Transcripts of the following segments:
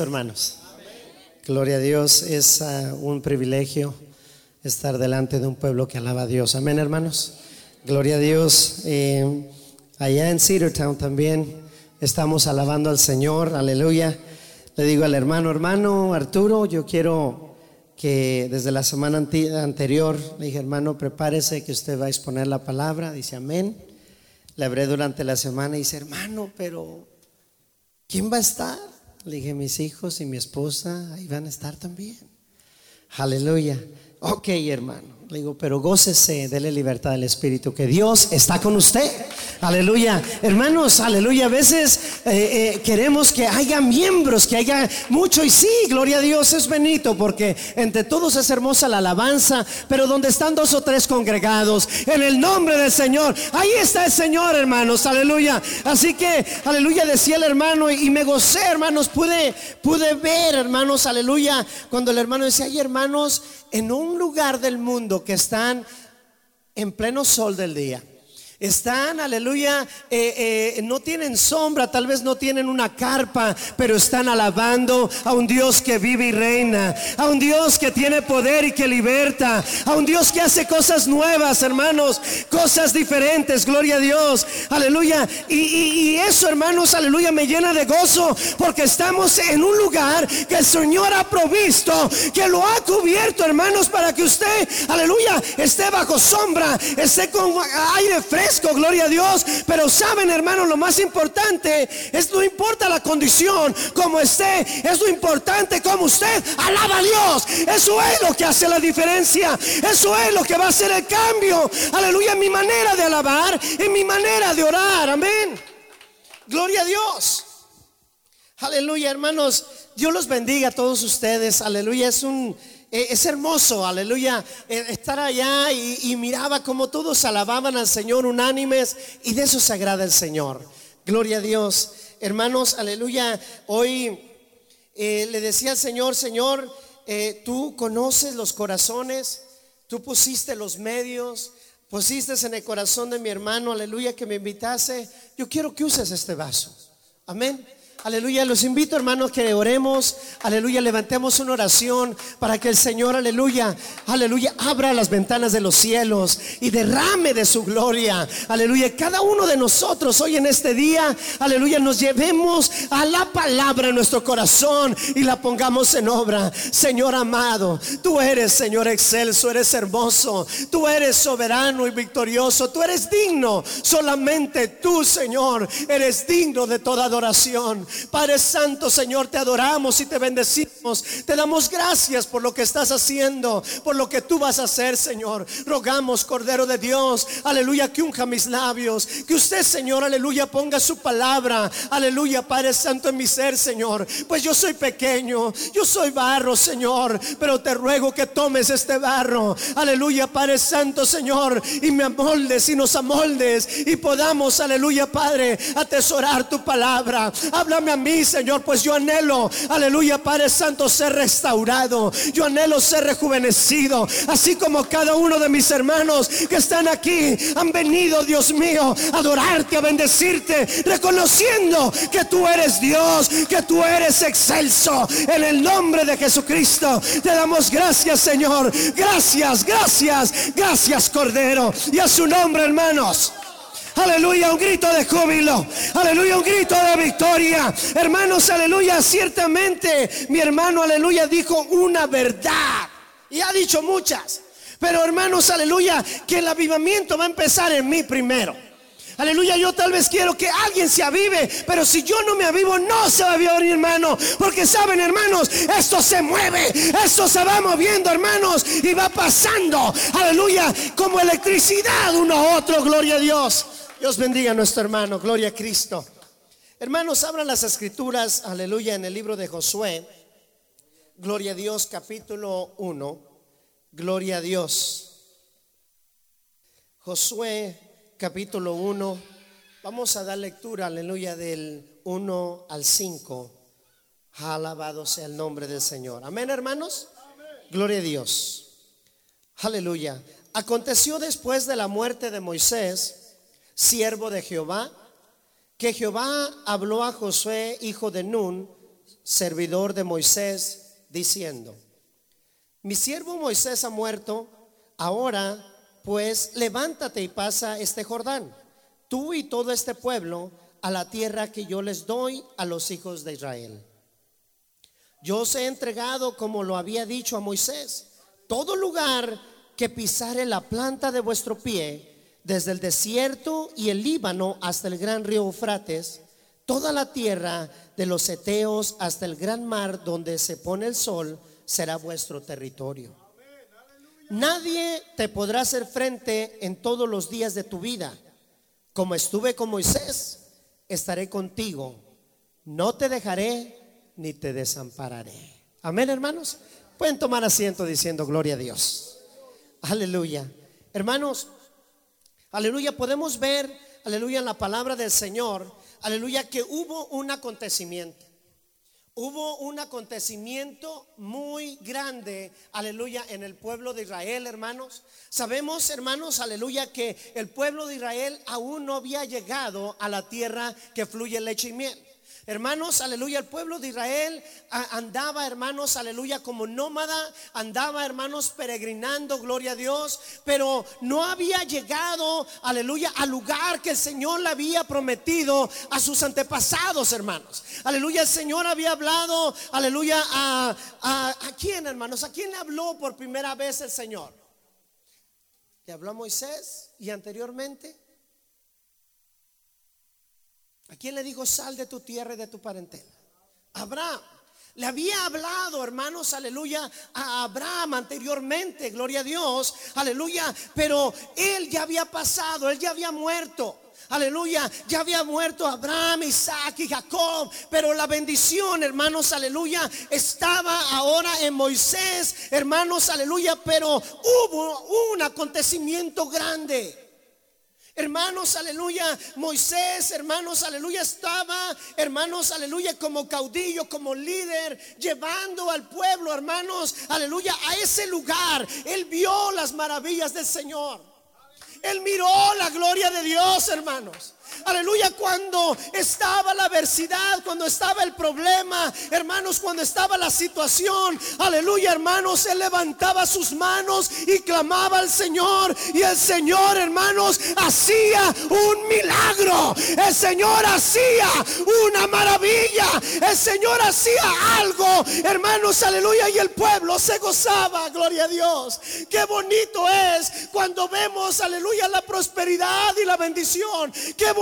hermanos. Gloria a Dios, es uh, un privilegio estar delante de un pueblo que alaba a Dios. Amén, hermanos. Gloria a Dios. Eh, allá en Cedartown también estamos alabando al Señor. Aleluya. Le digo al hermano, hermano Arturo, yo quiero que desde la semana anterior le dije, hermano, prepárese que usted va a exponer la palabra. Dice, amén. Le hablé durante la semana y dice, hermano, pero ¿quién va a estar? Le dije, mis hijos y mi esposa ahí van a estar también. Aleluya. Ok, hermano. Le digo, pero gócese, dele libertad al Espíritu, que Dios está con usted. Aleluya. Hermanos, aleluya. A veces eh, eh, queremos que haya miembros, que haya mucho. Y sí, gloria a Dios, es bonito, porque entre todos es hermosa la alabanza. Pero donde están dos o tres congregados, en el nombre del Señor, ahí está el Señor, hermanos. Aleluya. Así que, aleluya, decía el hermano, y me gocé, hermanos. Pude, pude ver, hermanos, aleluya, cuando el hermano decía, hay hermanos, en un lugar del mundo que están en pleno sol del día están, aleluya, eh, eh, no tienen sombra, tal vez no tienen una carpa, pero están alabando a un Dios que vive y reina, a un Dios que tiene poder y que liberta, a un Dios que hace cosas nuevas, hermanos, cosas diferentes, gloria a Dios, aleluya. Y, y eso, hermanos, aleluya, me llena de gozo porque estamos en un lugar que el Señor ha provisto, que lo ha cubierto, hermanos, para que usted, aleluya, esté bajo sombra, esté con aire fresco gloria a Dios. Pero saben, hermanos, lo más importante es no importa la condición, como esté, es lo importante como usted alaba a Dios. Eso es lo que hace la diferencia. Eso es lo que va a hacer el cambio. Aleluya, mi manera de alabar y mi manera de orar. Amén. Gloria a Dios. Aleluya, hermanos. Dios los bendiga a todos ustedes. Aleluya, es un es hermoso, aleluya, eh, estar allá y, miraba como todos alababan al Señor unánimes y de eso se agrada el Señor. Gloria a Dios. Hermanos, aleluya, hoy eh, le decía al Señor, Señor, tú conoces los corazones, tú pusiste los medios, pusiste en el corazón de mi hermano, aleluya, que me invitase. Yo quiero que uses este vaso. Amén. Aleluya, los invito hermanos que oremos, aleluya, levantemos una oración para que el Señor, aleluya, aleluya, abra las ventanas de los cielos y derrame de su gloria. Aleluya, cada uno de nosotros hoy en este día, aleluya, nos llevemos a la palabra en nuestro corazón y la pongamos en obra. Señor amado, tú eres, Señor excelso, eres hermoso, tú eres soberano y victorioso, tú eres digno, solamente tú, Señor, eres digno de toda adoración. Padre Santo, Señor, te adoramos y te bendecimos. Te damos gracias por lo que estás haciendo, por lo que tú vas a hacer, Señor. Rogamos, Cordero de Dios, aleluya, que unja mis labios. Que usted, Señor, aleluya, ponga su palabra, aleluya, Padre Santo, en mi ser, Señor. Pues yo soy pequeño, yo soy barro, Señor, pero te ruego que tomes este barro, aleluya, Padre Santo, Señor, y me amoldes y nos amoldes y podamos, aleluya, Padre, atesorar tu palabra. A mí, Señor, pues yo anhelo, aleluya, Padre Santo, ser restaurado. Yo anhelo ser rejuvenecido, así como cada uno de mis hermanos que están aquí han venido, Dios mío, a adorarte, a bendecirte, reconociendo que tú eres Dios, que tú eres excelso. En el nombre de Jesucristo, te damos gracias, Señor. Gracias, gracias, gracias, Cordero. Y a su nombre, hermanos. Aleluya, un grito de júbilo. Aleluya, un grito de victoria. Hermanos, aleluya, ciertamente mi hermano, aleluya, dijo una verdad. Y ha dicho muchas. Pero hermanos, aleluya, que el avivamiento va a empezar en mí primero. Aleluya, yo tal vez quiero que alguien se avive, pero si yo no me avivo, no se va a avivar hermano. Porque saben, hermanos, esto se mueve, esto se va moviendo, hermanos, y va pasando, aleluya, como electricidad uno a otro, gloria a Dios. Dios bendiga a nuestro hermano, gloria a Cristo. Hermanos, abran las escrituras, aleluya, en el libro de Josué. Gloria a Dios, capítulo 1. Gloria a Dios. Josué, capítulo 1. Vamos a dar lectura, aleluya, del 1 al 5. Alabado sea el nombre del Señor. Amén, hermanos. Gloria a Dios. Aleluya. Aconteció después de la muerte de Moisés siervo de Jehová, que Jehová habló a Josué, hijo de Nun, servidor de Moisés, diciendo, mi siervo Moisés ha muerto, ahora pues levántate y pasa este Jordán, tú y todo este pueblo, a la tierra que yo les doy a los hijos de Israel. Yo os he entregado, como lo había dicho a Moisés, todo lugar que pisare la planta de vuestro pie, desde el desierto y el Líbano hasta el gran río Eufrates, toda la tierra de los Eteos hasta el gran mar donde se pone el sol, será vuestro territorio. Nadie te podrá hacer frente en todos los días de tu vida. Como estuve con Moisés, estaré contigo. No te dejaré ni te desampararé. Amén, hermanos. Pueden tomar asiento diciendo gloria a Dios. Aleluya. Hermanos, aleluya, podemos ver, aleluya, en la palabra del Señor, aleluya, que hubo un acontecimiento. Hubo un acontecimiento muy grande, aleluya, en el pueblo de Israel, hermanos. Sabemos, hermanos, aleluya, que el pueblo de Israel aún no había llegado a la tierra que fluye leche y miel. Hermanos, aleluya, el pueblo de Israel andaba, hermanos, aleluya, como nómada, andaba, hermanos, peregrinando, gloria a Dios, pero no había llegado, aleluya, al lugar que el Señor le había prometido a sus antepasados, hermanos. Aleluya, el Señor había hablado, aleluya, a, a, a quién, hermanos, a quién le habló por primera vez el Señor. Le habló a Moisés y anteriormente ¿A quién le dijo sal de tu tierra y de tu parentela? Abraham. Le había hablado, hermanos, aleluya, a Abraham anteriormente, gloria a Dios, aleluya, pero él ya había pasado, él ya había muerto. Aleluya, ya había muerto Abraham, Isaac y Jacob, pero la bendición, hermanos, aleluya, estaba ahora en Moisés, hermanos, aleluya, pero hubo un acontecimiento grande. Hermanos, aleluya, Moisés, hermanos, aleluya, estaba, hermanos, aleluya, como caudillo, como líder, llevando al pueblo, hermanos, aleluya, a ese lugar. Él vio las maravillas del Señor. Él miró la gloria de Dios, hermanos. Aleluya, cuando estaba la adversidad, cuando estaba el problema, hermanos, cuando estaba la situación, aleluya, hermanos, él levantaba sus manos y clamaba al Señor. Y el Señor, hermanos, hacía un milagro. El Señor hacía una maravilla. El Señor hacía algo, hermanos, aleluya. Y el pueblo se gozaba, gloria a Dios. Qué bonito es cuando vemos, aleluya, la prosperidad y la bendición. Qué bonito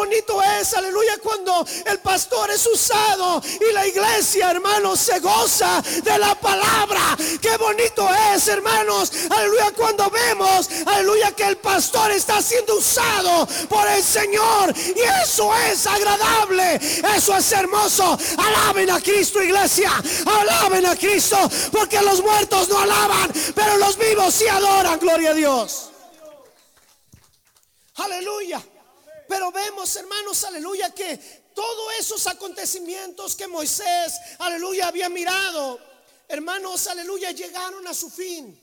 es, aleluya, cuando el pastor es usado y la iglesia, hermanos, se goza de la palabra. Qué bonito es, hermanos, aleluya, cuando vemos, aleluya, que el pastor está siendo usado por el Señor. Y eso es agradable, eso es hermoso. Alaben a Cristo, iglesia, alaben a Cristo, porque los muertos no alaban, pero los vivos sí adoran, gloria a Dios. Aleluya. Pero vemos, hermanos, aleluya, que todos esos acontecimientos que Moisés, aleluya, había mirado, hermanos, aleluya, llegaron a su fin.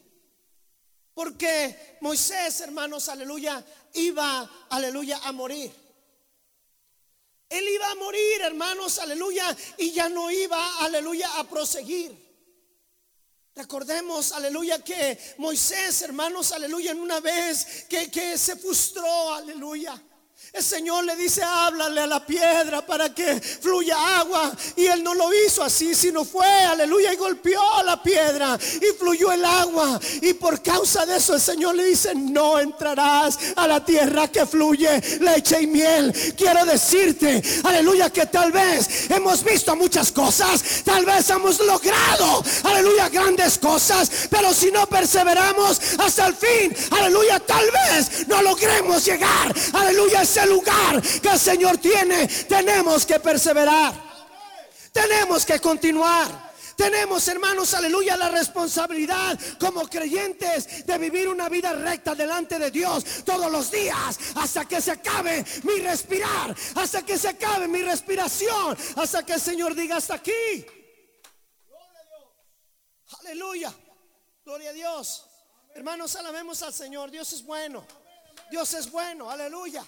Porque Moisés, hermanos, aleluya, iba, aleluya, a morir. Él iba a morir, hermanos, aleluya, y ya no iba, aleluya, a proseguir. Recordemos, aleluya, que Moisés, hermanos, aleluya, en una vez que, que se frustró, aleluya. El Señor le dice, háblale a la piedra para que fluya agua. Y él no lo hizo así, sino fue, aleluya, y golpeó la piedra y fluyó el agua. Y por causa de eso el Señor le dice, no entrarás a la tierra que fluye leche y miel. Quiero decirte, aleluya, que tal vez hemos visto muchas cosas, tal vez hemos logrado, aleluya, grandes cosas. Pero si no perseveramos hasta el fin, aleluya, tal vez no logremos llegar, aleluya, lugar que el Señor tiene, tenemos que perseverar. Tenemos que continuar. Tenemos, hermanos, aleluya, la responsabilidad como creyentes de vivir una vida recta delante de Dios todos los días hasta que se acabe mi respirar, hasta que se acabe mi respiración, hasta que el Señor diga hasta aquí. Aleluya, gloria a Dios. Hermanos, alabemos al Señor. Dios es bueno. Dios es bueno, aleluya.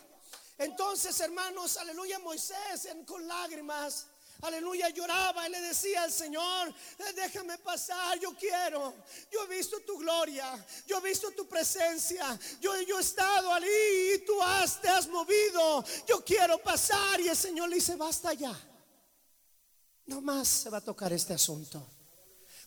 Entonces, hermanos, aleluya, Moisés con lágrimas, aleluya, lloraba y le decía al Señor, "Eh, déjame pasar, yo quiero, yo he visto tu gloria, yo he visto tu presencia, yo, yo he estado allí y tú has, te has movido, yo quiero pasar. Y el Señor le dice, basta ya, no más se va a tocar este asunto.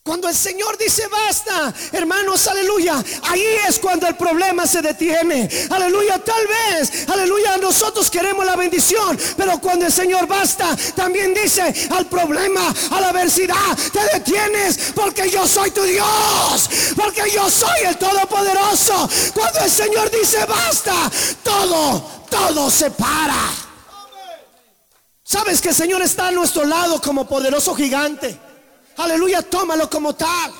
Cuando el Señor dice basta, hermanos, aleluya, ahí es cuando el problema se detiene. Aleluya, tal vez, aleluya, nosotros queremos la bendición, pero cuando el Señor basta, también dice al problema, a la adversidad, te detienes porque yo soy tu Dios, porque yo soy el Todopoderoso. Cuando el Señor dice basta, todo, todo se para. Sabes que el Señor está a nuestro lado como poderoso gigante. Aleluya, tómalo como tal.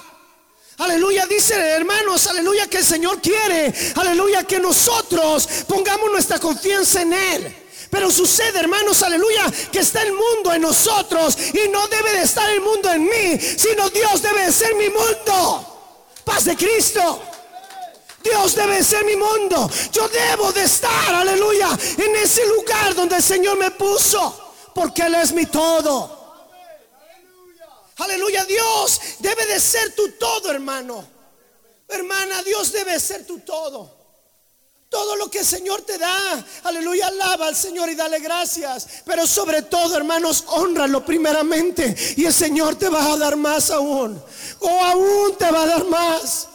Aleluya, dice hermanos, aleluya que el Señor quiere, aleluya que nosotros pongamos nuestra confianza en Él. Pero sucede, hermanos, aleluya, que está el mundo en nosotros y no debe de estar el mundo en mí, sino Dios debe de ser mi mundo. Paz de Cristo. Dios debe de ser mi mundo. Yo debo de estar, aleluya, en ese lugar donde el Señor me puso, porque Él es mi todo. Aleluya, Dios debe de ser tu todo, hermano. Hermana, Dios debe ser tu todo. Todo lo que el Señor te da, aleluya, alaba al Señor y dale gracias. Pero sobre todo, hermanos, honralo primeramente. Y el Señor te va a dar más aún. O aún te va a dar más.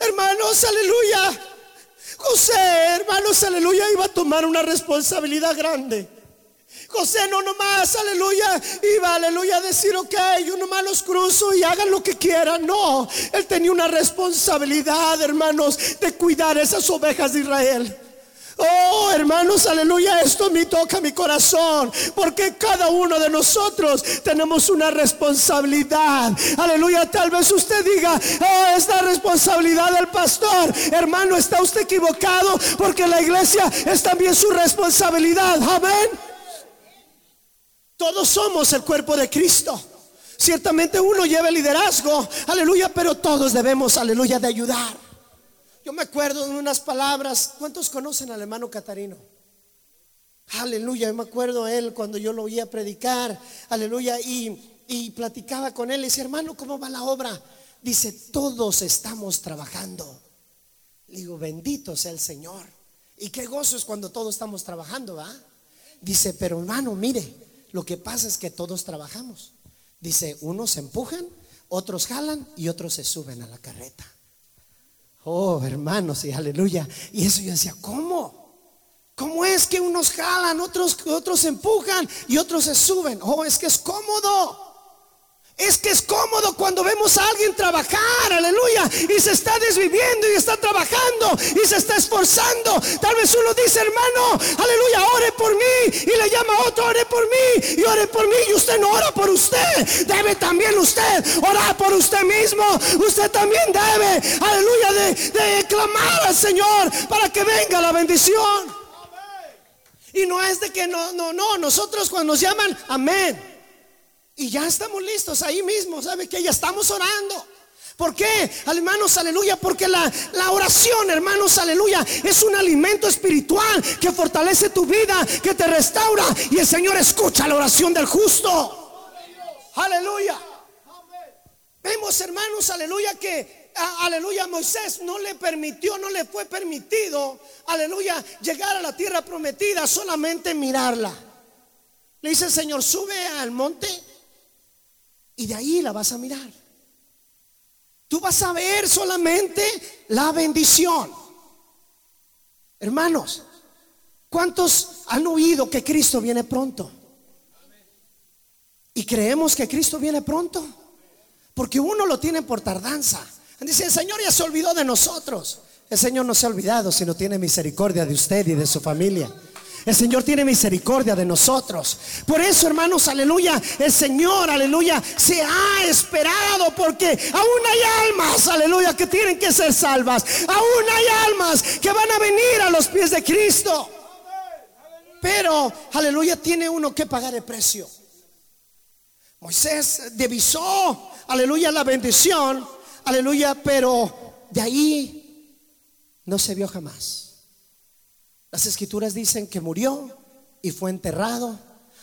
Hermanos, aleluya. José, hermanos, aleluya, iba a tomar una responsabilidad grande. José no nomás, aleluya, iba, aleluya, a decir, ok, yo nomás los cruzo y hagan lo que quieran. No, él tenía una responsabilidad, hermanos, de cuidar esas ovejas de Israel. Oh, hermanos, aleluya, esto me toca mi corazón, porque cada uno de nosotros tenemos una responsabilidad. Aleluya, tal vez usted diga, oh, es la responsabilidad del pastor. Hermano, está usted equivocado, porque la iglesia es también su responsabilidad. Amén. Todos somos el cuerpo de Cristo. Ciertamente uno lleva el liderazgo, aleluya, pero todos debemos, aleluya, de ayudar. Yo me acuerdo de unas palabras. ¿Cuántos conocen al hermano Catarino? Aleluya, yo me acuerdo de él cuando yo lo oía predicar, aleluya, y, y platicaba con él. Y decía, hermano, ¿cómo va la obra? Dice, todos estamos trabajando. Le digo, bendito sea el Señor. Y qué gozo es cuando todos estamos trabajando, ¿va? Dice, pero hermano, mire, lo que pasa es que todos trabajamos. Dice, unos empujan, otros jalan y otros se suben a la carreta. Oh, hermanos, y aleluya. Y eso yo decía, ¿cómo? ¿Cómo es que unos jalan, otros, otros empujan y otros se suben? Oh, es que es cómodo. Es que es cómodo cuando vemos a alguien trabajar, aleluya, y se está desviviendo y está trabajando y se está esforzando. Tal vez uno dice, hermano, aleluya, ore por mí le llama otro, ore por mí y ore por mí y usted no ora por usted. Debe también usted orar por usted mismo. Usted también debe, aleluya, de, de clamar al Señor para que venga la bendición. Y no es de que no, no, no, nosotros cuando nos llaman, amén. Y ya estamos listos ahí mismo, ¿sabe que Ya estamos orando. ¿Por qué? Hermanos, aleluya, porque la, oración, hermanos, aleluya, es un alimento espiritual que fortalece tu vida, que te restaura. Y el Señor escucha la oración del justo. Aleluya. Vemos, hermanos, aleluya, que, a, aleluya, Moisés no le permitió, no le fue permitido, aleluya, llegar a la tierra prometida, solamente mirarla. Le dice el Señor, sube al monte y de ahí la vas a mirar. Tú vas a ver solamente la bendición. Hermanos, ¿cuántos han oído que Cristo viene pronto? Y creemos que Cristo viene pronto. Porque uno lo tiene por tardanza. Dice, el Señor ya se olvidó de nosotros. El Señor no se ha olvidado, sino tiene misericordia de usted y de su familia. El Señor tiene misericordia de nosotros. Por eso, hermanos, aleluya, el Señor, aleluya, se ha esperado porque aún hay almas, aleluya, que tienen que ser salvas. Aún hay almas que van a venir a los pies de Cristo. Pero, aleluya, tiene uno que pagar el precio. Moisés divisó, aleluya, la bendición, aleluya, pero de ahí no se vio jamás. Las escrituras dicen que murió y fue enterrado.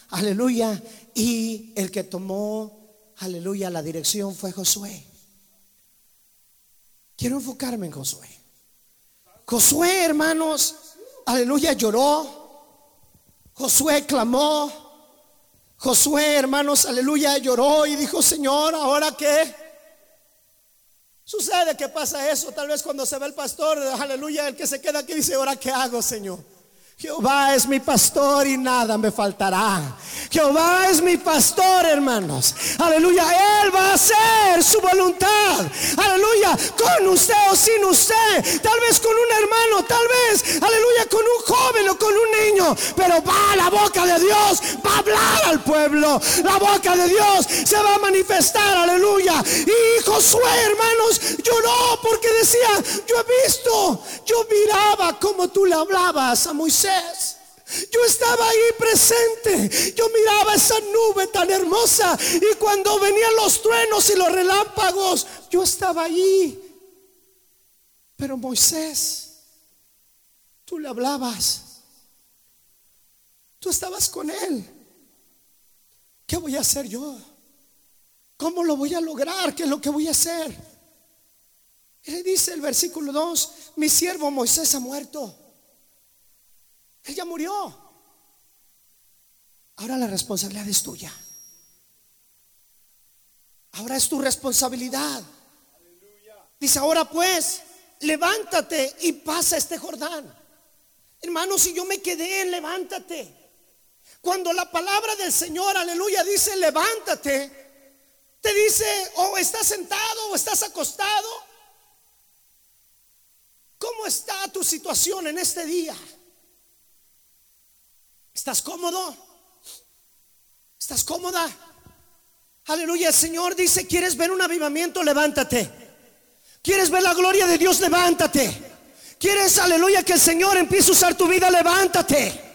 aleluya, y el que tomó, aleluya, la dirección fue Josué. Quiero enfocarme en Josué. Josué, hermanos, aleluya, lloró. Josué clamó. Josué, hermanos, aleluya, lloró y dijo, Señor, ¿ahora qué? Sucede que pasa eso, tal vez cuando se ve el pastor, aleluya, el que se queda aquí dice, ¿ahora qué hago, Señor? Jehová es mi pastor y nada me faltará. Jehová es mi pastor, hermanos. Aleluya. Él va a hacer su voluntad. Aleluya. Con usted o sin usted. Tal vez con un hermano. Tal vez, aleluya, con un joven o con un niño. Pero va la boca de Dios. Va a hablar al pueblo. La boca de Dios se va a manifestar. Aleluya. Y Josué, hermanos, lloró porque decía, yo he visto, yo miraba como tú le hablabas a Moisés. Yo estaba ahí presente. Yo miraba esa nube tan hermosa. Y cuando venían los truenos y los relámpagos, yo estaba allí. Pero Moisés, tú le hablabas. Tú estabas con él. ¿Qué voy a hacer yo? ¿Cómo lo voy a lograr? ¿Qué es lo que voy a hacer? Y le dice el versículo 2, mi siervo Moisés ha muerto. Él ya murió. Ahora la responsabilidad es tuya. Ahora es tu responsabilidad. Dice, ahora pues, levántate y pasa este Jordán. Hermano, si yo me quedé levántate. Cuando la palabra del Señor, aleluya, dice levántate, te dice o estás sentado o estás acostado. ¿Cómo está tu situación en este día? ¿Estás cómodo? ¿Estás cómoda? Aleluya, el Señor dice, ¿quieres ver un avivamiento? Levántate. ¿Quieres ver la gloria de Dios? Levántate. ¿Quieres, aleluya, que el Señor empiece a usar tu vida? Levántate.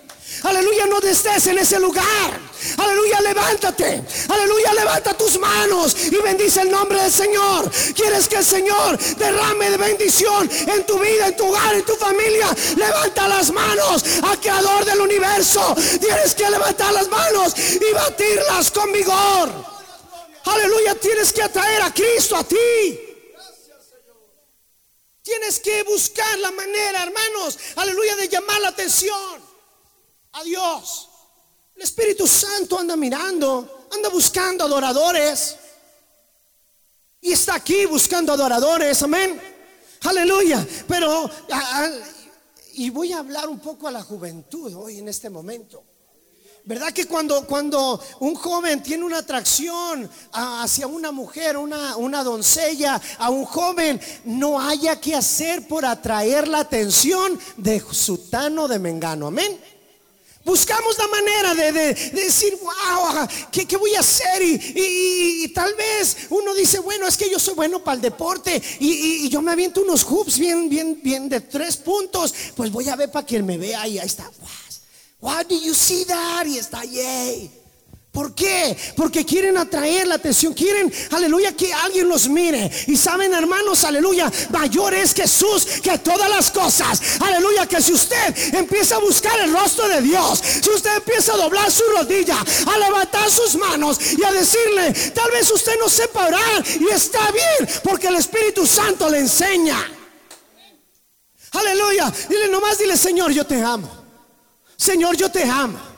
Aleluya, no estés en ese lugar. Aleluya, levántate. Aleluya, levanta tus manos y bendice el nombre del Señor. ¿Quieres que el Señor derrame de bendición en tu vida, en tu hogar, en tu familia? Levanta las manos al creador del universo. Tienes que levantar las manos y batirlas con vigor. Aleluya, tienes que atraer a Cristo a ti. Tienes que buscar la manera, hermanos, aleluya, de llamar la atención a Dios. El Espíritu Santo anda mirando, anda buscando adoradores. Y está aquí buscando adoradores, amén. Aleluya. Pero, y voy a hablar un poco a la juventud hoy en este momento. ¿Verdad que cuando, cuando un joven tiene una atracción hacia una mujer, una, una doncella, a un joven, no haya que hacer por atraer la atención de sutano de mengano? Amén. Buscamos la manera de, decir, wow, ¿qué, voy a hacer? Y, tal vez uno dice, bueno, es que yo soy bueno para el deporte y, yo me aviento unos hoops bien, bien, bien de tres puntos. Pues voy a ver para él me vea y ahí está. Wow, do you see that? Y está, yay. ¿Por qué? Porque quieren atraer la atención, quieren, aleluya, que alguien los mire. Y saben, hermanos, aleluya, mayor es Jesús que todas las cosas. Aleluya, que si usted empieza a buscar el rostro de Dios, si usted empieza a doblar su rodilla, a levantar sus manos y a decirle, tal vez usted no sepa orar y está bien, porque el Espíritu Santo le enseña. Aleluya, dile nomás, dile, Señor, yo te amo. Señor, yo te amo.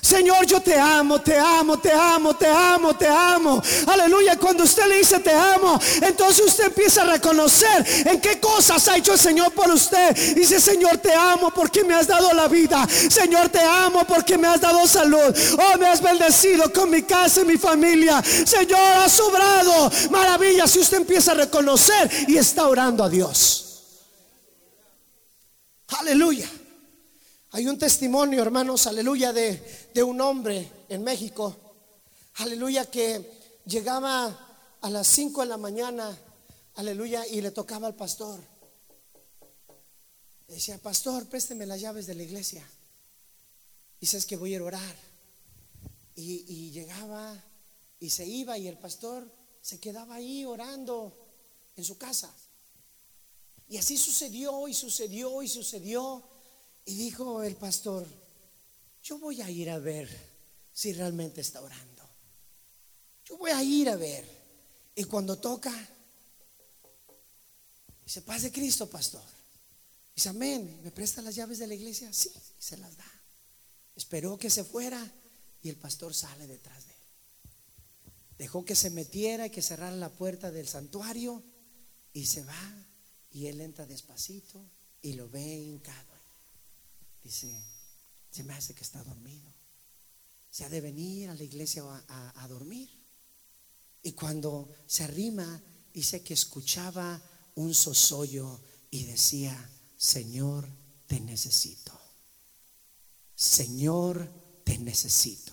Señor, yo te amo, te amo, te amo, te amo, te amo. Aleluya. Cuando usted le dice te amo, entonces usted empieza a reconocer en qué cosas ha hecho el Señor por usted. Dice, Señor, te amo porque me has dado la vida. Señor, te amo porque me has dado salud. Oh, me has bendecido con mi casa y mi familia. Señor, ha sobrado maravillas. Si usted empieza a reconocer y está orando a Dios. Aleluya. Hay un testimonio, hermanos, aleluya, de, de, un hombre en México, aleluya, que llegaba a las 5 de la mañana, aleluya, y le tocaba al pastor. decía, pastor, présteme las llaves de la iglesia. Dice, es que voy a ir a orar. Y, y llegaba y se iba y el pastor se quedaba ahí orando en su casa. Y así sucedió y sucedió y sucedió. Y dijo el pastor, yo voy a ir a ver si realmente está orando. Yo voy a ir a ver. Y cuando toca, dice, paz de Cristo, pastor. Dice, amén, ¿me presta las llaves de la iglesia? Sí, y se las da. Esperó que se fuera y el pastor sale detrás de él. Dejó que se metiera y que cerrara la puerta del santuario y se va y él entra despacito y lo ve hincado Dice, se me hace que está dormido. Se ha de venir a la iglesia a, dormir. Y cuando se arrima, dice que escuchaba un sosollo y decía, Señor, te necesito. Señor, te necesito.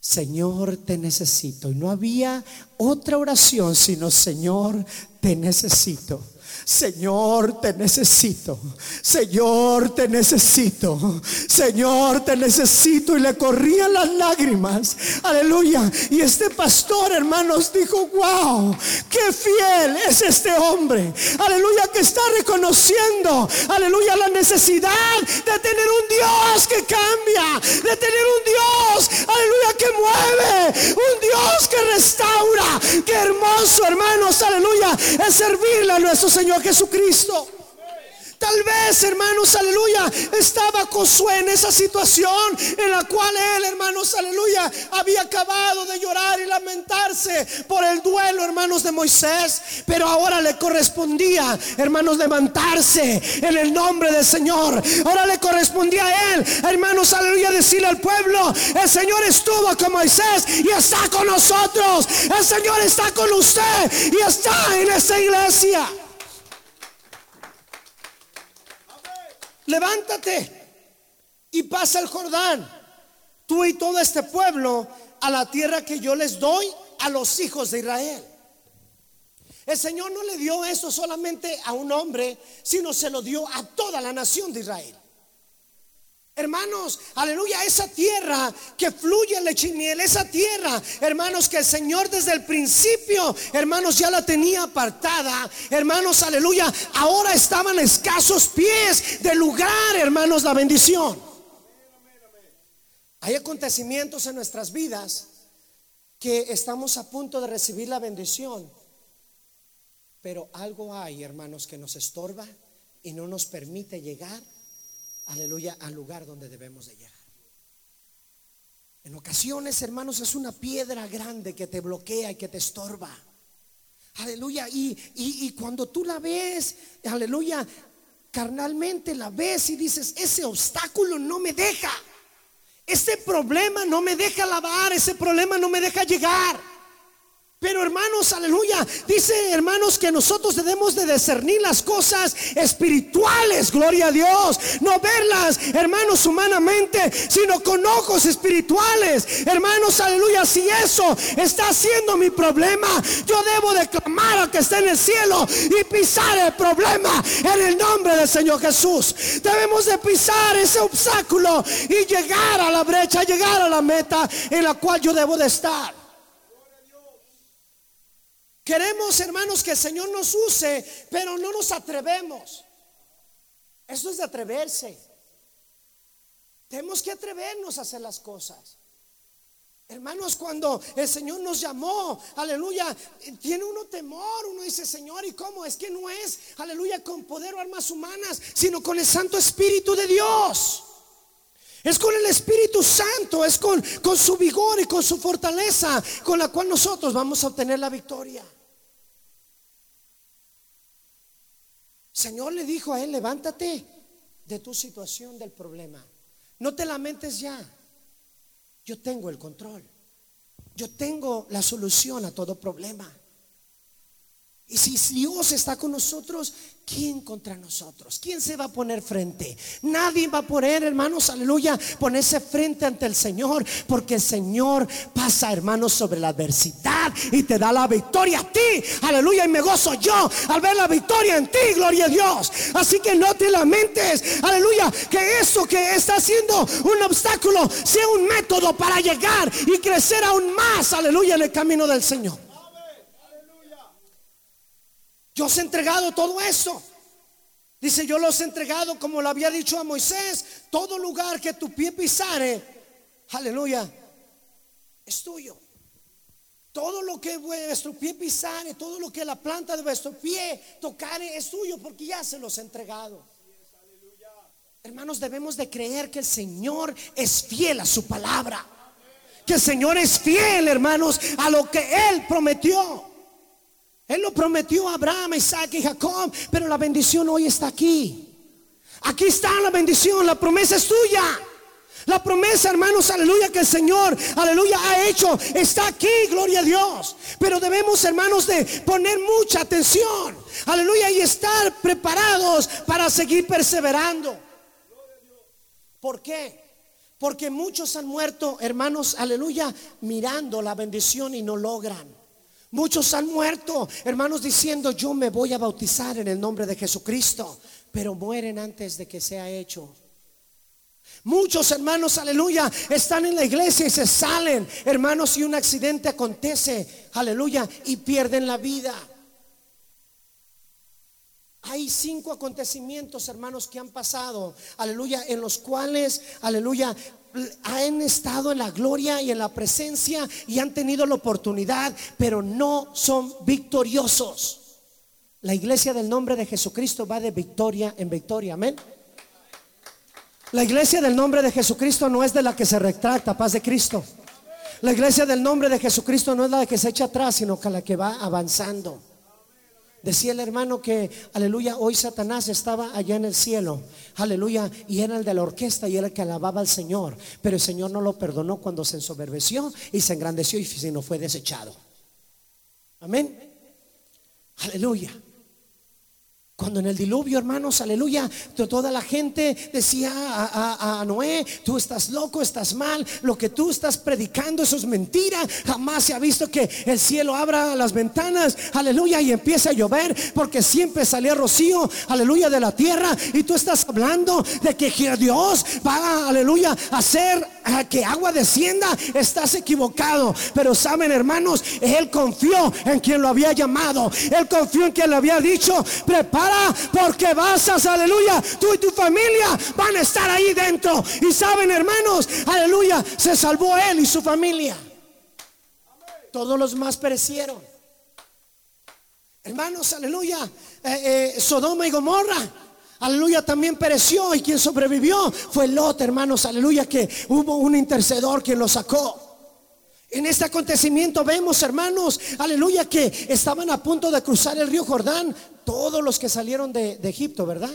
Señor, te necesito. Y no había otra oración sino, Señor, te necesito. Señor, te necesito. Señor, te necesito. Señor, te necesito. Y le corrían las lágrimas. Aleluya. Y este pastor, hermanos, dijo, wow, qué fiel es este hombre. Aleluya, que está reconociendo, aleluya, la necesidad de tener un Dios que cambia. De tener un Dios, aleluya, que mueve. Un Dios que restaura. Qué hermoso, hermanos, aleluya, es servirle a nuestro Señor. Jesucristo. Tal vez, hermanos, aleluya, estaba Josué en esa situación en la cual él, hermanos, aleluya, había acabado de llorar y lamentarse por el duelo, hermanos, de Moisés. Pero ahora le correspondía, hermanos, levantarse en el nombre del Señor. Ahora le correspondía a él, hermanos, aleluya, decirle al pueblo, el Señor estuvo con Moisés y está con nosotros. El Señor está con usted y está en esta iglesia. Levántate y pasa el Jordán, tú y todo este pueblo, a la tierra que yo les doy a los hijos de Israel. El Señor no le dio eso solamente a un hombre, sino se lo dio a toda la nación de Israel. Hermanos, aleluya, esa tierra que fluye leche y esa tierra, hermanos, que el Señor desde el principio, hermanos, ya la tenía apartada. Hermanos, aleluya, ahora estaban escasos pies de lugar, hermanos, la bendición. Hay acontecimientos en nuestras vidas que estamos a punto de recibir la bendición, pero algo hay, hermanos, que nos estorba y no nos permite llegar aleluya, al lugar donde debemos de llegar. En ocasiones, hermanos, es una piedra grande que te bloquea y que te estorba. Aleluya. Y, y, cuando tú la ves, aleluya, carnalmente la ves y dices, ese obstáculo no me deja. Ese problema no me deja lavar, ese problema no me deja llegar. Pero hermanos, aleluya, dice hermanos que nosotros debemos de discernir las cosas espirituales, gloria a Dios, no verlas, hermanos, humanamente, sino con ojos espirituales. Hermanos, aleluya, si eso está siendo mi problema, yo debo de clamar a que esté en el cielo y pisar el problema en el nombre del Señor Jesús. Debemos de pisar ese obstáculo y llegar a la brecha, llegar a la meta en la cual yo debo de estar. Queremos, hermanos, que el Señor nos use, pero no nos atrevemos. Eso es de atreverse. Tenemos que atrevernos a hacer las cosas. Hermanos, cuando el Señor nos llamó, aleluya, tiene uno temor, uno dice, Señor, ¿y cómo? Es que no es, aleluya, con poder o armas humanas, sino con el Santo Espíritu de Dios. Es con el Espíritu Santo, es con, con su vigor y con su fortaleza, con la cual nosotros vamos a obtener la victoria. Señor le dijo a él, levántate de tu situación del problema. No te lamentes ya. Yo tengo el control. Yo tengo la solución a todo problema. Y si Dios está con nosotros, ¿quién contra nosotros? ¿Quién se va a poner frente? Nadie va a poner, hermanos, aleluya, ponerse frente ante el Señor, porque el Señor pasa, hermanos, sobre la adversidad y te da la victoria a ti, aleluya, y me gozo yo al ver la victoria en ti, gloria a Dios. Así que no te lamentes, aleluya, que eso que está siendo un obstáculo sea un método para llegar y crecer aún más, aleluya, en el camino del Señor. Yo os he entregado todo eso. Dice, yo los he entregado como lo había dicho a Moisés, todo lugar que tu pie pisare, aleluya, es tuyo. Todo lo que vuestro pie pisare, todo lo que la planta de vuestro pie tocare es tuyo porque ya se los he entregado. Hermanos, debemos de creer que el Señor es fiel a su palabra. Que el Señor es fiel, hermanos, a lo que Él prometió. Él lo prometió a Abraham, Isaac y Jacob, pero la bendición hoy está aquí. Aquí está la bendición, la promesa es tuya. La promesa, hermanos, aleluya, que el Señor, aleluya, ha hecho, está aquí, gloria a Dios. Pero debemos, hermanos, de poner mucha atención, aleluya, y estar preparados para seguir perseverando. ¿Por qué? Porque muchos han muerto, hermanos, aleluya, mirando la bendición y no logran. Muchos han muerto, hermanos, diciendo, yo me voy a bautizar en el nombre de Jesucristo, pero mueren antes de que sea hecho. Muchos hermanos, aleluya, están en la iglesia y se salen, hermanos, y un accidente acontece, aleluya, y pierden la vida. Hay cinco acontecimientos, hermanos, que han pasado, aleluya, en los cuales, aleluya, han estado en la gloria y en la presencia y han tenido la oportunidad, pero no son victoriosos. La iglesia del nombre de Jesucristo va de victoria en victoria, amén. La iglesia del nombre de Jesucristo no es de la que se retracta, paz de Cristo. La iglesia del nombre de Jesucristo no es la que se echa atrás, sino que la que va avanzando. Decía el hermano que, aleluya, hoy Satanás estaba allá en el cielo, aleluya, y era el de la orquesta y era el que alababa al Señor. Pero el Señor no lo perdonó cuando se ensoberbeció y se engrandeció y no fue desechado. Amén. Aleluya. Cuando en el diluvio, hermanos, aleluya, toda la gente decía a, Noé, tú estás loco, estás mal, lo que tú estás predicando, eso es mentira. Jamás se ha visto que el cielo abra las ventanas, aleluya, y empiece a llover, porque siempre salía rocío, aleluya, de la tierra. Y tú estás hablando de que Dios va, aleluya, a hacer que agua descienda. Estás equivocado. Pero saben, hermanos, él confió en quien lo había llamado. Él confió en quien le había dicho, prepara porque vas a, aleluya, tú y tu familia van a estar ahí dentro. Y saben, hermanos, aleluya, se salvó él y su familia. Todos los más perecieron. Hermanos, aleluya, eh, eh, Sodoma y Gomorra. Aleluya, también pereció y quien sobrevivió fue Lot, hermanos, aleluya, que hubo un intercedor quien lo sacó. En este acontecimiento vemos, hermanos, aleluya, que estaban a punto de cruzar el río Jordán, todos los que salieron de, Egipto, ¿verdad?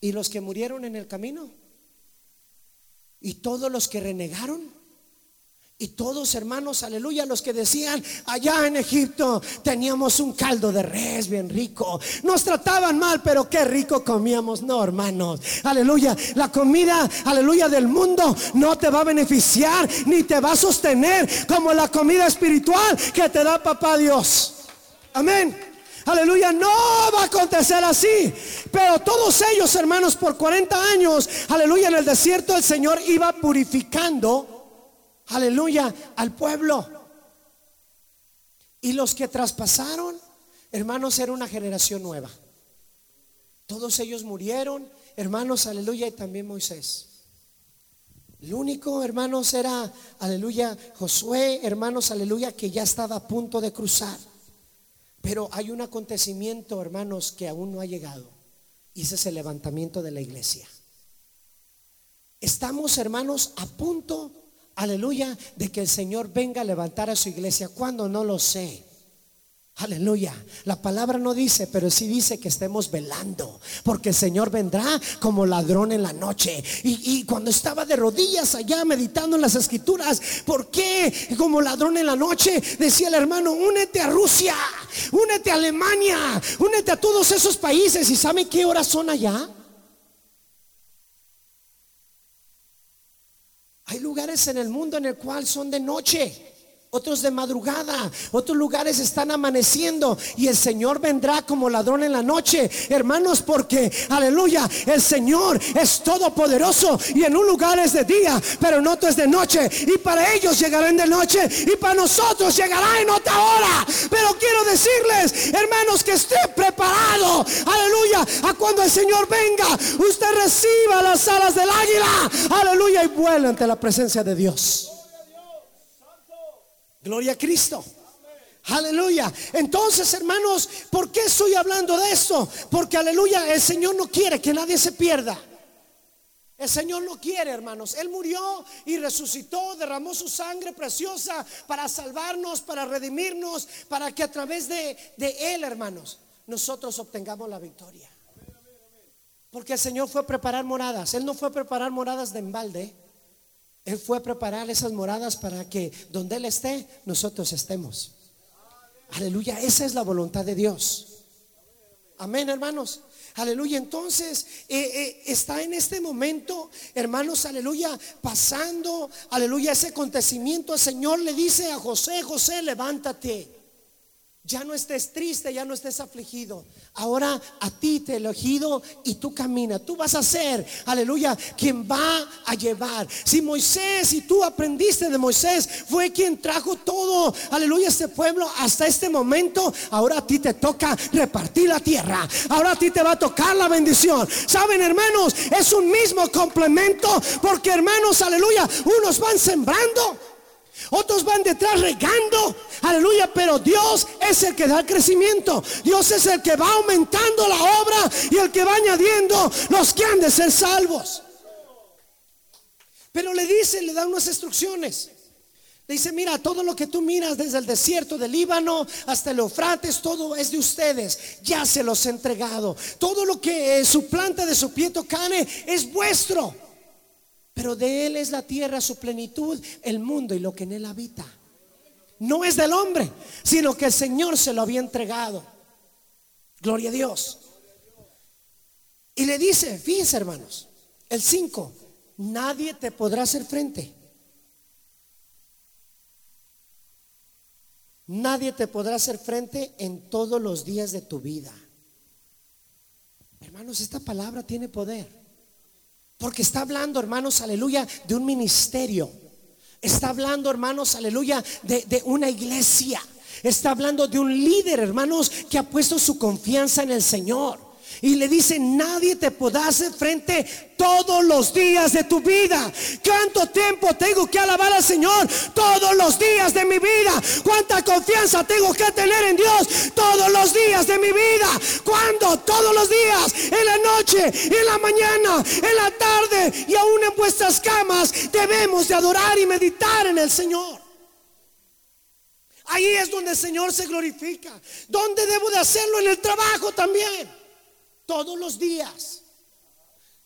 Y los que murieron en el camino. Y todos los que renegaron. Y todos hermanos, aleluya, los que decían, allá en Egipto teníamos un caldo de res bien rico. Nos trataban mal, pero qué rico comíamos. No, hermanos, aleluya. La comida, aleluya, del mundo no te va a beneficiar ni te va a sostener como la comida espiritual que te da papá Dios. Amén. Aleluya, no va a acontecer así. Pero todos ellos, hermanos, por 40 años, aleluya, en el desierto el Señor iba purificando, aleluya, al pueblo. Y los que traspasaron, hermanos, era una generación nueva. Todos ellos murieron, hermanos, aleluya, y también Moisés. El único, hermanos, era, aleluya, Josué, hermanos, aleluya, que ya estaba a punto de cruzar. Pero hay un acontecimiento, hermanos, que aún no ha llegado. Y ese es el levantamiento de la iglesia. Estamos, hermanos, a punto, aleluya, de que el Señor venga a levantar a su iglesia. ¿Cuándo? No lo sé. Aleluya. La palabra no dice, pero sí dice que estemos velando, porque el Señor vendrá como ladrón en la noche. Y, cuando estaba de rodillas allá meditando en las escrituras, ¿por qué como ladrón en la noche? Decía el hermano, únete a Rusia, únete a Alemania, únete a todos esos países. ¿Y sabe qué horas son allá? Hay en el mundo en el cual son de noche otros de madrugada, otros lugares están amaneciendo y el Señor vendrá como ladrón en la noche, hermanos, porque, aleluya, el Señor es todopoderoso y en un lugar es de día, pero en otro es de noche y para ellos llegarán de noche y para nosotros llegará en otra hora. Pero quiero decirles, hermanos, que esté preparado, aleluya, a cuando el Señor venga, usted reciba las alas del águila, aleluya, y vuela ante la presencia de Dios. Gloria a Cristo. Aleluya. Entonces, hermanos, ¿por qué estoy hablando de esto? Porque, aleluya, el Señor no quiere que nadie se pierda. El Señor no quiere, hermanos. Él murió y resucitó, derramó su sangre preciosa para salvarnos, para redimirnos, para que a través de, de Él, hermanos, nosotros obtengamos la victoria. Porque el Señor fue a preparar moradas. Él no fue a preparar moradas de embalde. Él fue a preparar esas moradas para que donde Él esté, nosotros estemos. Aleluya, esa es la voluntad de Dios. Amén, hermanos. Aleluya. Entonces, eh, eh, está en este momento, hermanos, aleluya, pasando, aleluya, ese acontecimiento. El Señor le dice a José, José, levántate. Ya no estés triste, ya no estés afligido. Ahora a ti te he elegido y tú camina. Tú vas a ser, aleluya, quien va a llevar. Si Moisés y tú aprendiste de Moisés, fue quien trajo todo, aleluya, este pueblo hasta este momento. Ahora a ti te toca repartir la tierra. Ahora a ti te va a tocar la bendición. Saben, hermanos, es un mismo complemento porque, hermanos, aleluya, unos van sembrando otros van detrás regando, aleluya, pero Dios es el que da el crecimiento. Dios es el que va aumentando la obra y el que va añadiendo los que han de ser salvos. Pero le dice, le da unas instrucciones. Le dice, mira, todo lo que tú miras desde el desierto del Líbano hasta el Eufrates, todo es de ustedes. Ya se los he entregado. Todo lo que su planta de su pie tocane es vuestro. Pero de Él es la tierra, su plenitud, el mundo y lo que en Él habita. No es del hombre, sino que el Señor se lo había entregado. Gloria a Dios. Y le dice, fíjense hermanos, el 5, nadie te podrá hacer frente. Nadie te podrá hacer frente en todos los días de tu vida. Hermanos, esta palabra tiene poder. Porque está hablando, hermanos, aleluya, de un ministerio. Está hablando, hermanos, aleluya, de, una iglesia. Está hablando de un líder, hermanos, que ha puesto su confianza en el Señor. Y le dice, nadie te podrá hacer frente todos los días de tu vida. ¿Cuánto tiempo tengo que alabar al Señor todos los días de mi vida? ¿Cuánta confianza tengo que tener en Dios todos los días de mi vida? ¿Cuándo? Todos los días, en la noche, en la mañana, en la tarde y aún en vuestras camas debemos de adorar y meditar en el Señor. Ahí es donde el Señor se glorifica. ¿Dónde debo de hacerlo? En el trabajo también todos los días.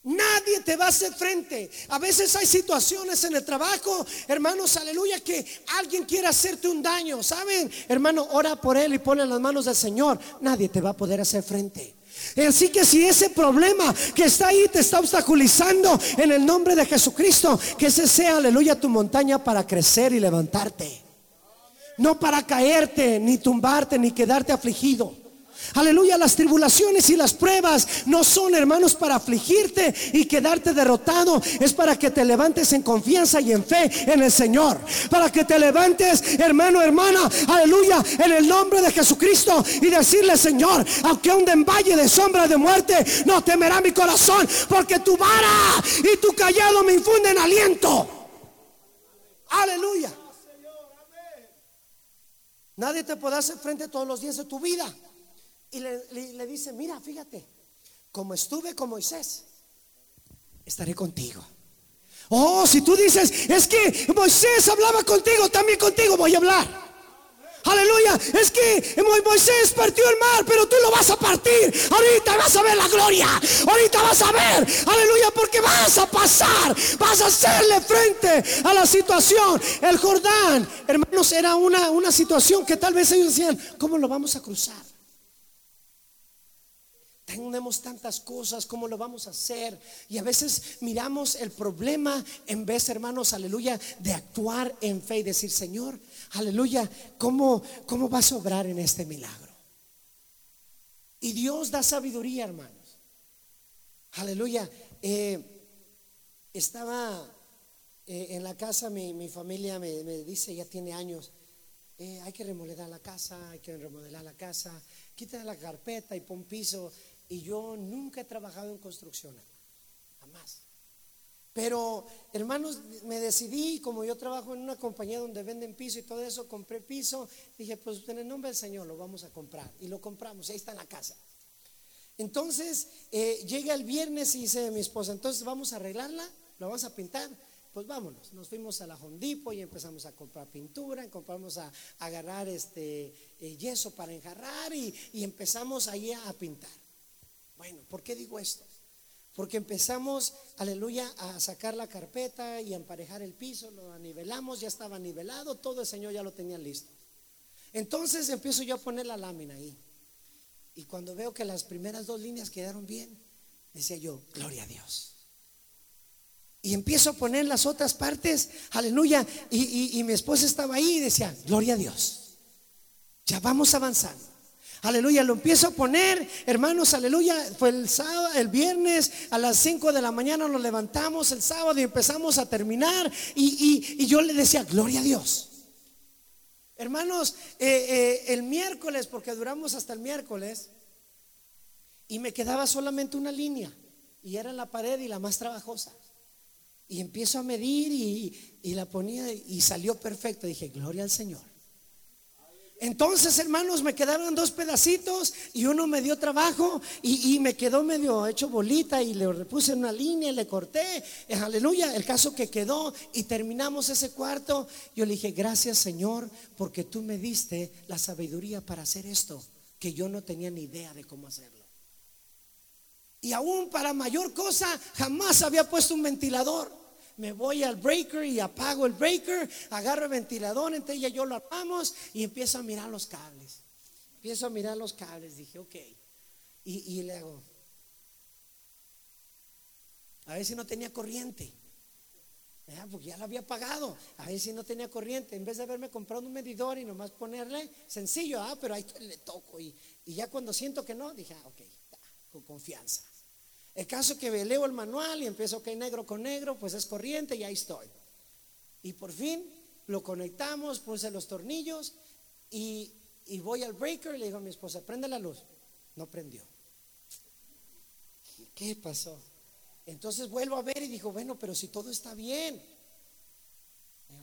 Nadie te va a hacer frente. A veces hay situaciones en el trabajo, hermanos, aleluya, que alguien quiere hacerte un daño. ¿Saben? Hermano, ora por él y pone en las manos del Señor. Nadie te va a poder hacer frente. Así que si ese problema que está ahí te está obstaculizando en el nombre de Jesucristo, que ese sea, aleluya, tu montaña para crecer y levantarte. No para caerte, ni tumbarte, ni quedarte afligido. Aleluya, las tribulaciones y las pruebas no son, hermanos, para afligirte y quedarte derrotado. Es para que te levantes en confianza y en fe en el Señor. Para que te levantes, hermano, hermana, aleluya, en el nombre de Jesucristo y decirle, Señor, aunque un en valle de sombra de muerte, no temerá mi corazón, porque tu vara y tu callado me infunden aliento. Aleluya. Nadie te podrá hacer frente todos los días de tu vida. Y le, dice, mira, fíjate, como estuve con Moisés, estaré contigo. Oh, si tú dices, es que Moisés hablaba contigo, también contigo voy a hablar. Aleluya, es que Moisés partió el mar, pero tú lo vas a partir. Ahorita vas a ver la gloria. Ahorita vas a ver, aleluya, porque vas a pasar, vas a hacerle frente a la situación. El Jordán, hermanos, era una, una situación que tal vez ellos decían, ¿cómo lo vamos a cruzar? Tenemos tantas cosas, ¿cómo lo vamos a hacer? Y a veces miramos el problema en vez, hermanos, aleluya, de actuar en fe y decir, Señor, aleluya, ¿cómo, cómo vas a obrar en este milagro? Y Dios da sabiduría, hermanos. Aleluya. Eh, estaba eh, en la casa, mi, familia me, dice, ya tiene años, eh, hay que remodelar la casa, hay que remodelar la casa, quita la carpeta y pon piso. Y yo nunca he trabajado en construcción, jamás. Pero, hermanos, me decidí, como yo trabajo en una compañía donde venden piso y todo eso, compré piso, dije, pues en el nombre del Señor lo vamos a comprar. Y lo compramos, y ahí está en la casa. Entonces, eh, llega el viernes y dice mi esposa, entonces vamos a arreglarla, lo vamos a pintar. Pues vámonos, nos fuimos a la Hondipo y empezamos a comprar pintura, compramos a, agarrar este eh, yeso para enjarrar y empezamos ahí a pintar. Bueno, ¿por qué digo esto? Porque empezamos, aleluya, a sacar la carpeta y a emparejar el piso, lo nivelamos, ya estaba nivelado, todo el Señor ya lo tenía listo. Entonces empiezo yo a poner la lámina ahí. Y cuando veo que las primeras dos líneas quedaron bien, decía yo, gloria a Dios. Y empiezo a poner las otras partes, aleluya. Y, y mi esposa estaba ahí y decía, gloria a Dios. Ya vamos avanzando. Aleluya, lo empiezo a poner, hermanos, aleluya. Fue el sábado, el viernes a las 5 de la mañana nos levantamos el sábado y empezamos a terminar. Y, yo le decía, gloria a Dios. Hermanos, eh, eh, el miércoles, porque duramos hasta el miércoles, y me quedaba solamente una línea, y era la pared y la más trabajosa. Y empiezo a medir y, y la ponía y salió perfecto. Dije, gloria al Señor. Entonces, hermanos, me quedaron dos pedacitos y uno me dio trabajo y, me quedó medio hecho bolita y le repuse una línea y le corté. Aleluya, el caso que quedó y terminamos ese cuarto. Yo le dije, gracias Señor, porque tú me diste la sabiduría para hacer esto, que yo no tenía ni idea de cómo hacerlo. Y aún para mayor cosa, jamás había puesto un ventilador me voy al breaker y apago el breaker, agarro el ventilador, entonces ya yo lo apagamos y empiezo a mirar los cables. Empiezo a mirar los cables, dije, ok. Y, le hago, a ver si no tenía corriente. Porque ya lo había pagado. A ver si no tenía corriente. En vez de haberme comprado un medidor y nomás ponerle sencillo, ah, pero ahí le toco. Y, y ya cuando siento que no, dije, ah, ok, con confianza. El caso que leo el manual y empiezo, que negro con negro, pues es corriente y ahí estoy. Y por fin lo conectamos, puse los tornillos y, voy al breaker y le digo a mi esposa, prende la luz. No prendió. ¿Qué pasó? Entonces vuelvo a ver y digo, bueno, pero si todo está bien.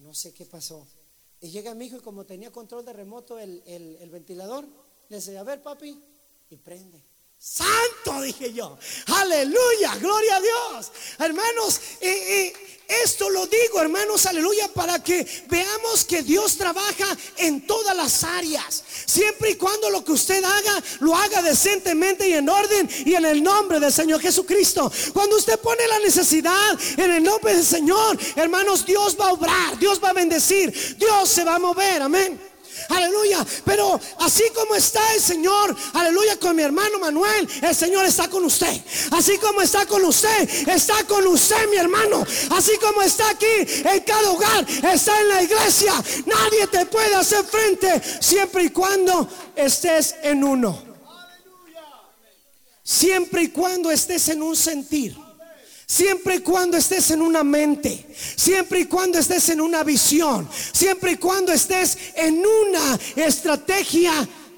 no sé qué pasó. Y llega mi hijo y como tenía control de remoto el, el ventilador, le dice, a ver papi, y prende. Santo, dije yo. Aleluya, gloria a Dios. Hermanos, esto lo digo, hermanos, aleluya, para que veamos que Dios trabaja en todas las áreas. Siempre y cuando lo que usted haga, lo haga decentemente y en orden y en el nombre del Señor Jesucristo. Cuando usted pone la necesidad en el nombre del Señor, hermanos, Dios va a obrar, Dios va a bendecir, Dios se va a mover, amén. Aleluya. Pero así como está el Señor, aleluya, con mi hermano Manuel, el Señor está con usted. Así como está con usted, está con usted, mi hermano. Así como está aquí en cada hogar, está en la iglesia. Nadie te puede hacer frente siempre y cuando estés en uno. Siempre y cuando estés en un sentir. Siempre y cuando estés en una mente, siempre y cuando estés en una visión, siempre y cuando estés en una estrategia,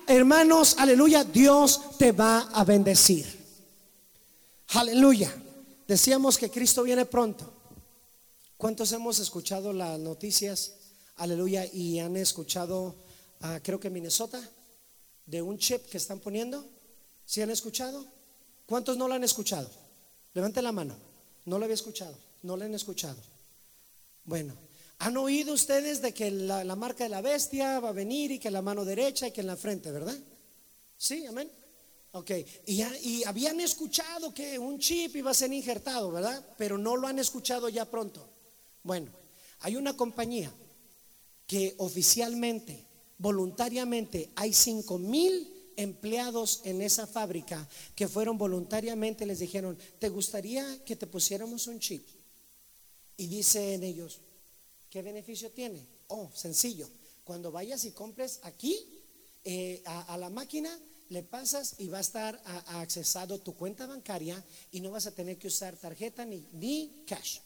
hermanos, aleluya, Dios te va a bendecir. Aleluya. Decíamos que Cristo viene pronto. ¿Cuántos hemos escuchado las noticias? Aleluya. Y han escuchado, ah, creo que Minnesota, de un chip que están poniendo. ¿Sí han escuchado? ¿Cuántos no lo han escuchado? Levante la mano. No lo había escuchado, no lo han escuchado. Bueno, han oído ustedes de que la, marca de la bestia va a venir y que la mano derecha y que en la frente, ¿verdad? Sí, amén. Ok, y, y, habían escuchado que un chip iba a ser injertado, ¿verdad? Pero no lo han escuchado ya pronto. Bueno, hay una compañía que oficialmente, voluntariamente, hay cinco mil empleados en esa fábrica que fueron voluntariamente, les dijeron, ¿te gustaría que te pusiéramos un chip? Y dicen ellos, ¿qué beneficio tiene? Oh, sencillo, cuando vayas y compres aquí eh, a, la máquina, le pasas y va a estar accesado tu cuenta bancaria y no vas a tener que usar tarjeta ni, ni cash.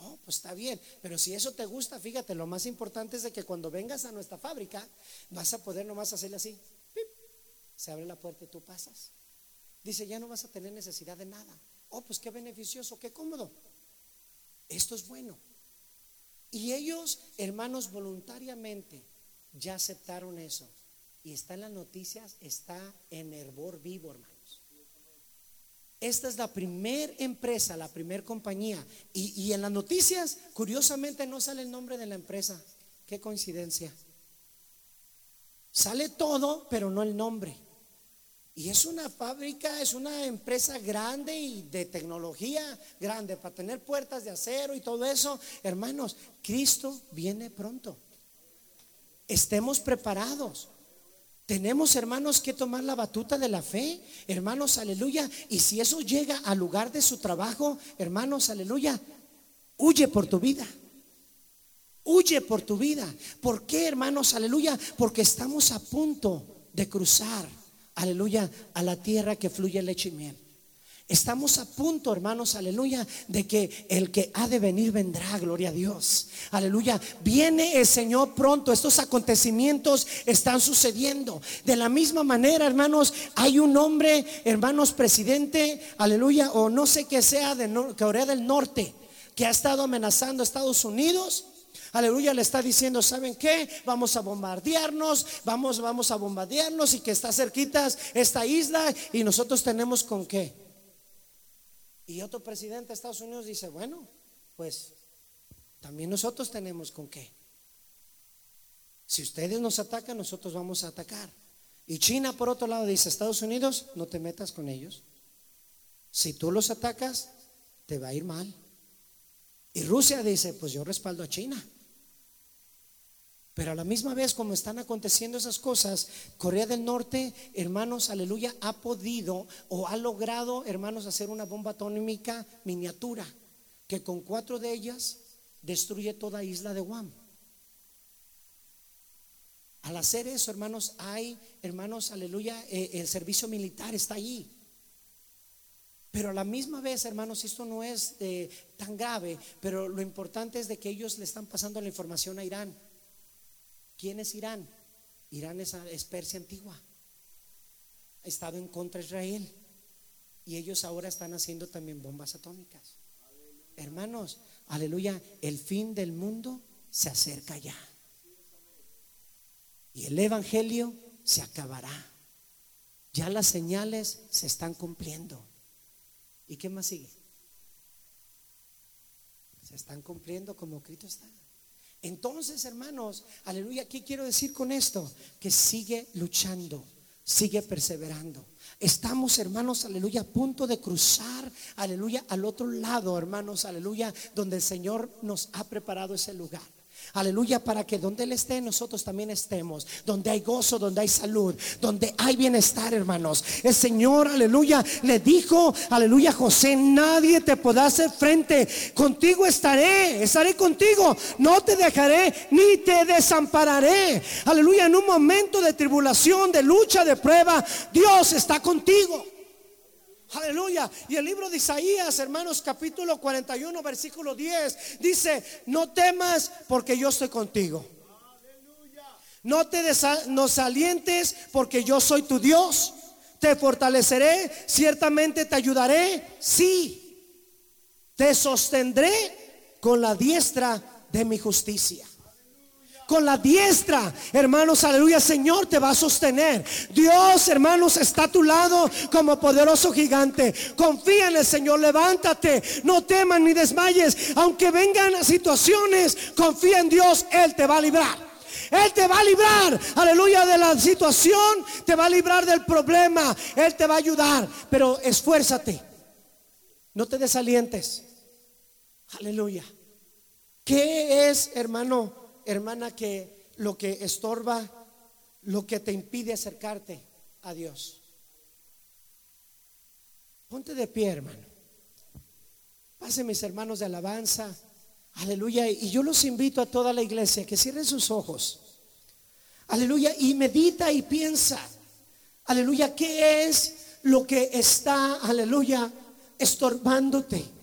Oh, pues está bien, pero si eso te gusta, fíjate, lo más importante es de que cuando vengas a nuestra fábrica vas a poder nomás hacerle así se abre la puerta y tú pasas. Dice, ya no vas a tener necesidad de nada. Oh, pues qué beneficioso, qué cómodo. esto es bueno. Y ellos, hermanos, voluntariamente ya aceptaron eso. Y está en las noticias, está en hervor vivo, hermanos. Esta es la primer empresa, la primer compañía. Y, y en las noticias, curiosamente, no sale el nombre de la empresa. Qué coincidencia. Sale todo, pero no el nombre. Y es una fábrica, es una empresa grande y de tecnología grande para tener puertas de acero y todo eso. Hermanos, Cristo viene pronto. Estemos preparados. Tenemos, hermanos, que tomar la batuta de la fe. Hermanos, aleluya. Y si eso llega al lugar de su trabajo, hermanos, aleluya, huye por tu vida. Huye por tu vida. ¿Por qué, hermanos? Aleluya. Porque estamos a punto de cruzar aleluya, a la tierra que fluye leche y miel. Estamos a punto, hermanos, aleluya, de que el que ha de venir vendrá, gloria a Dios. Aleluya, viene el Señor pronto. Estos acontecimientos están sucediendo. De la misma manera, hermanos, hay un hombre, hermanos, presidente, aleluya, o no sé qué sea de Corea del Norte, que ha estado amenazando a Estados Unidos Aleluya le está diciendo, ¿saben qué? Vamos a bombardearnos, vamos, vamos a bombardearnos y que está cerquitas esta isla y nosotros tenemos con qué. Y otro presidente de Estados Unidos dice, bueno, pues también nosotros tenemos con qué. Si ustedes nos atacan, nosotros vamos a atacar. Y China, por otro lado, dice, Estados Unidos, no te metas con ellos. Si tú los atacas, te va a ir mal. Y Rusia dice, pues yo respaldo a China. Pero a la misma vez, como están aconteciendo esas cosas, Corea del Norte, hermanos, aleluya, ha podido o ha logrado, hermanos, hacer una bomba atómica miniatura que con cuatro de ellas destruye toda isla de Guam. Al hacer eso, hermanos, hay, hermanos, aleluya, eh, el servicio militar está allí. Pero a la misma vez, hermanos, esto no es eh, tan grave, pero lo importante es de que ellos le están pasando la información a Irán. ¿Quién es Irán? Irán es, Persia antigua. Ha estado en contra de Israel. Y ellos ahora están haciendo también bombas atómicas. Hermanos, aleluya, el fin del mundo se acerca ya. Y el Evangelio se acabará. Ya las señales se están cumpliendo. ¿Y qué más sigue? Se están cumpliendo como Cristo está. Entonces, hermanos, aleluya, ¿qué quiero decir con esto? Que sigue luchando, sigue perseverando. Estamos, hermanos, aleluya, a punto de cruzar, aleluya, al otro lado, hermanos, aleluya, donde el Señor nos ha preparado ese lugar. Aleluya, para que donde Él esté, nosotros también estemos. Donde hay gozo, donde hay salud, donde hay bienestar, hermanos. El Señor, aleluya, le dijo, aleluya, José, nadie te podrá hacer frente. Contigo estaré, estaré contigo. No te dejaré ni te desampararé. Aleluya, en un momento de tribulación, de lucha, de prueba, Dios está contigo. Aleluya. Y el libro de Isaías, hermanos, capítulo 41, versículo 10, dice, no temas porque yo estoy contigo. No te desalientes porque yo soy tu Dios. Te fortaleceré, ciertamente te ayudaré, sí. Te sostendré con la diestra de mi justicia con la diestra. Hermanos, aleluya, Señor te va a sostener. Dios, hermanos, está a tu lado como poderoso gigante. Confía en el Señor, levántate, no temas ni desmayes. Aunque vengan situaciones, confía en Dios, Él te va a librar. Él te va a librar, aleluya, de la situación, te va a librar del problema, Él te va a ayudar, pero esfuérzate, no te desalientes, aleluya. ¿Qué es, hermano? Hermana, que lo que estorba, lo que te impide acercarte a Dios. Ponte de pie, hermano. Pase mis hermanos de alabanza. Aleluya. Y yo los invito a toda la iglesia que cierren sus ojos. Aleluya. Y medita y piensa. Aleluya. ¿Qué es lo que está, aleluya, estorbándote?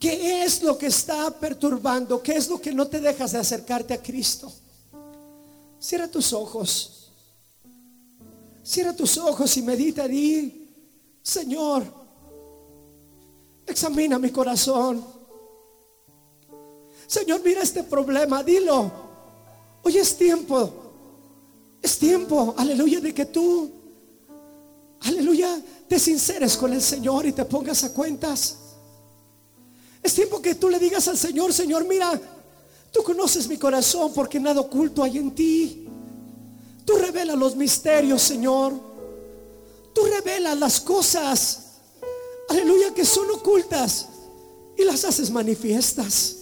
¿Qué es lo que está perturbando? ¿Qué es lo que no te dejas de acercarte a Cristo? Cierra tus ojos. Cierra tus ojos y medita y Señor, examina mi corazón. Señor, mira este problema, dilo. Hoy es tiempo. Es tiempo, aleluya, de que tú, aleluya, te sinceres con el Señor y te pongas a cuentas. Es tiempo que tú le digas al Señor, Señor, mira, tú conoces mi corazón porque nada oculto hay en ti. Tú revelas los misterios, Señor. Tú revelas las cosas, aleluya, que son ocultas y las haces manifiestas.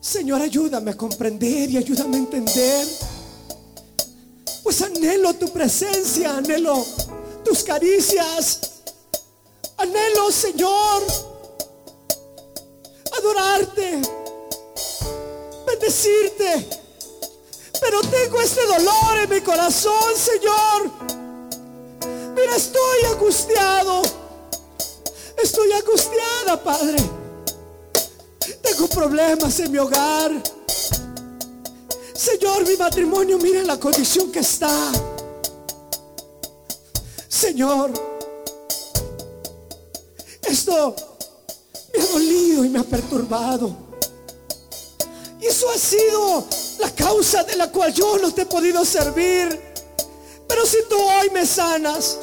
Señor, ayúdame a comprender y ayúdame a entender. Pues anhelo tu presencia, anhelo tus caricias. Anhelo, Señor, adorarte, bendecirte. Pero tengo este dolor en mi corazón, Señor. Mira, estoy angustiado. Estoy angustiada, Padre. Tengo problemas en mi hogar. Señor, mi matrimonio, mira la condición que está. Señor, esto me ha dolido y me ha perturbado. Y eso ha sido la causa de la cual yo no te he podido servir. Pero si tú hoy me sanas,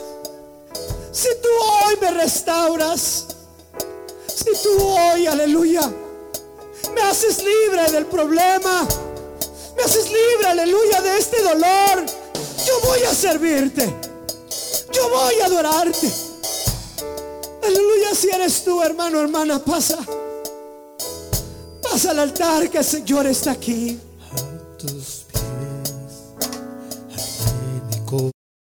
si tú hoy me restauras, si tú hoy, aleluya, me haces libre del problema, me haces libre, aleluya, de este dolor, yo voy a servirte, yo voy a adorarte. Aleluya, si eres tú, hermano, hermana, pasa. Pasa al altar que el Señor está aquí.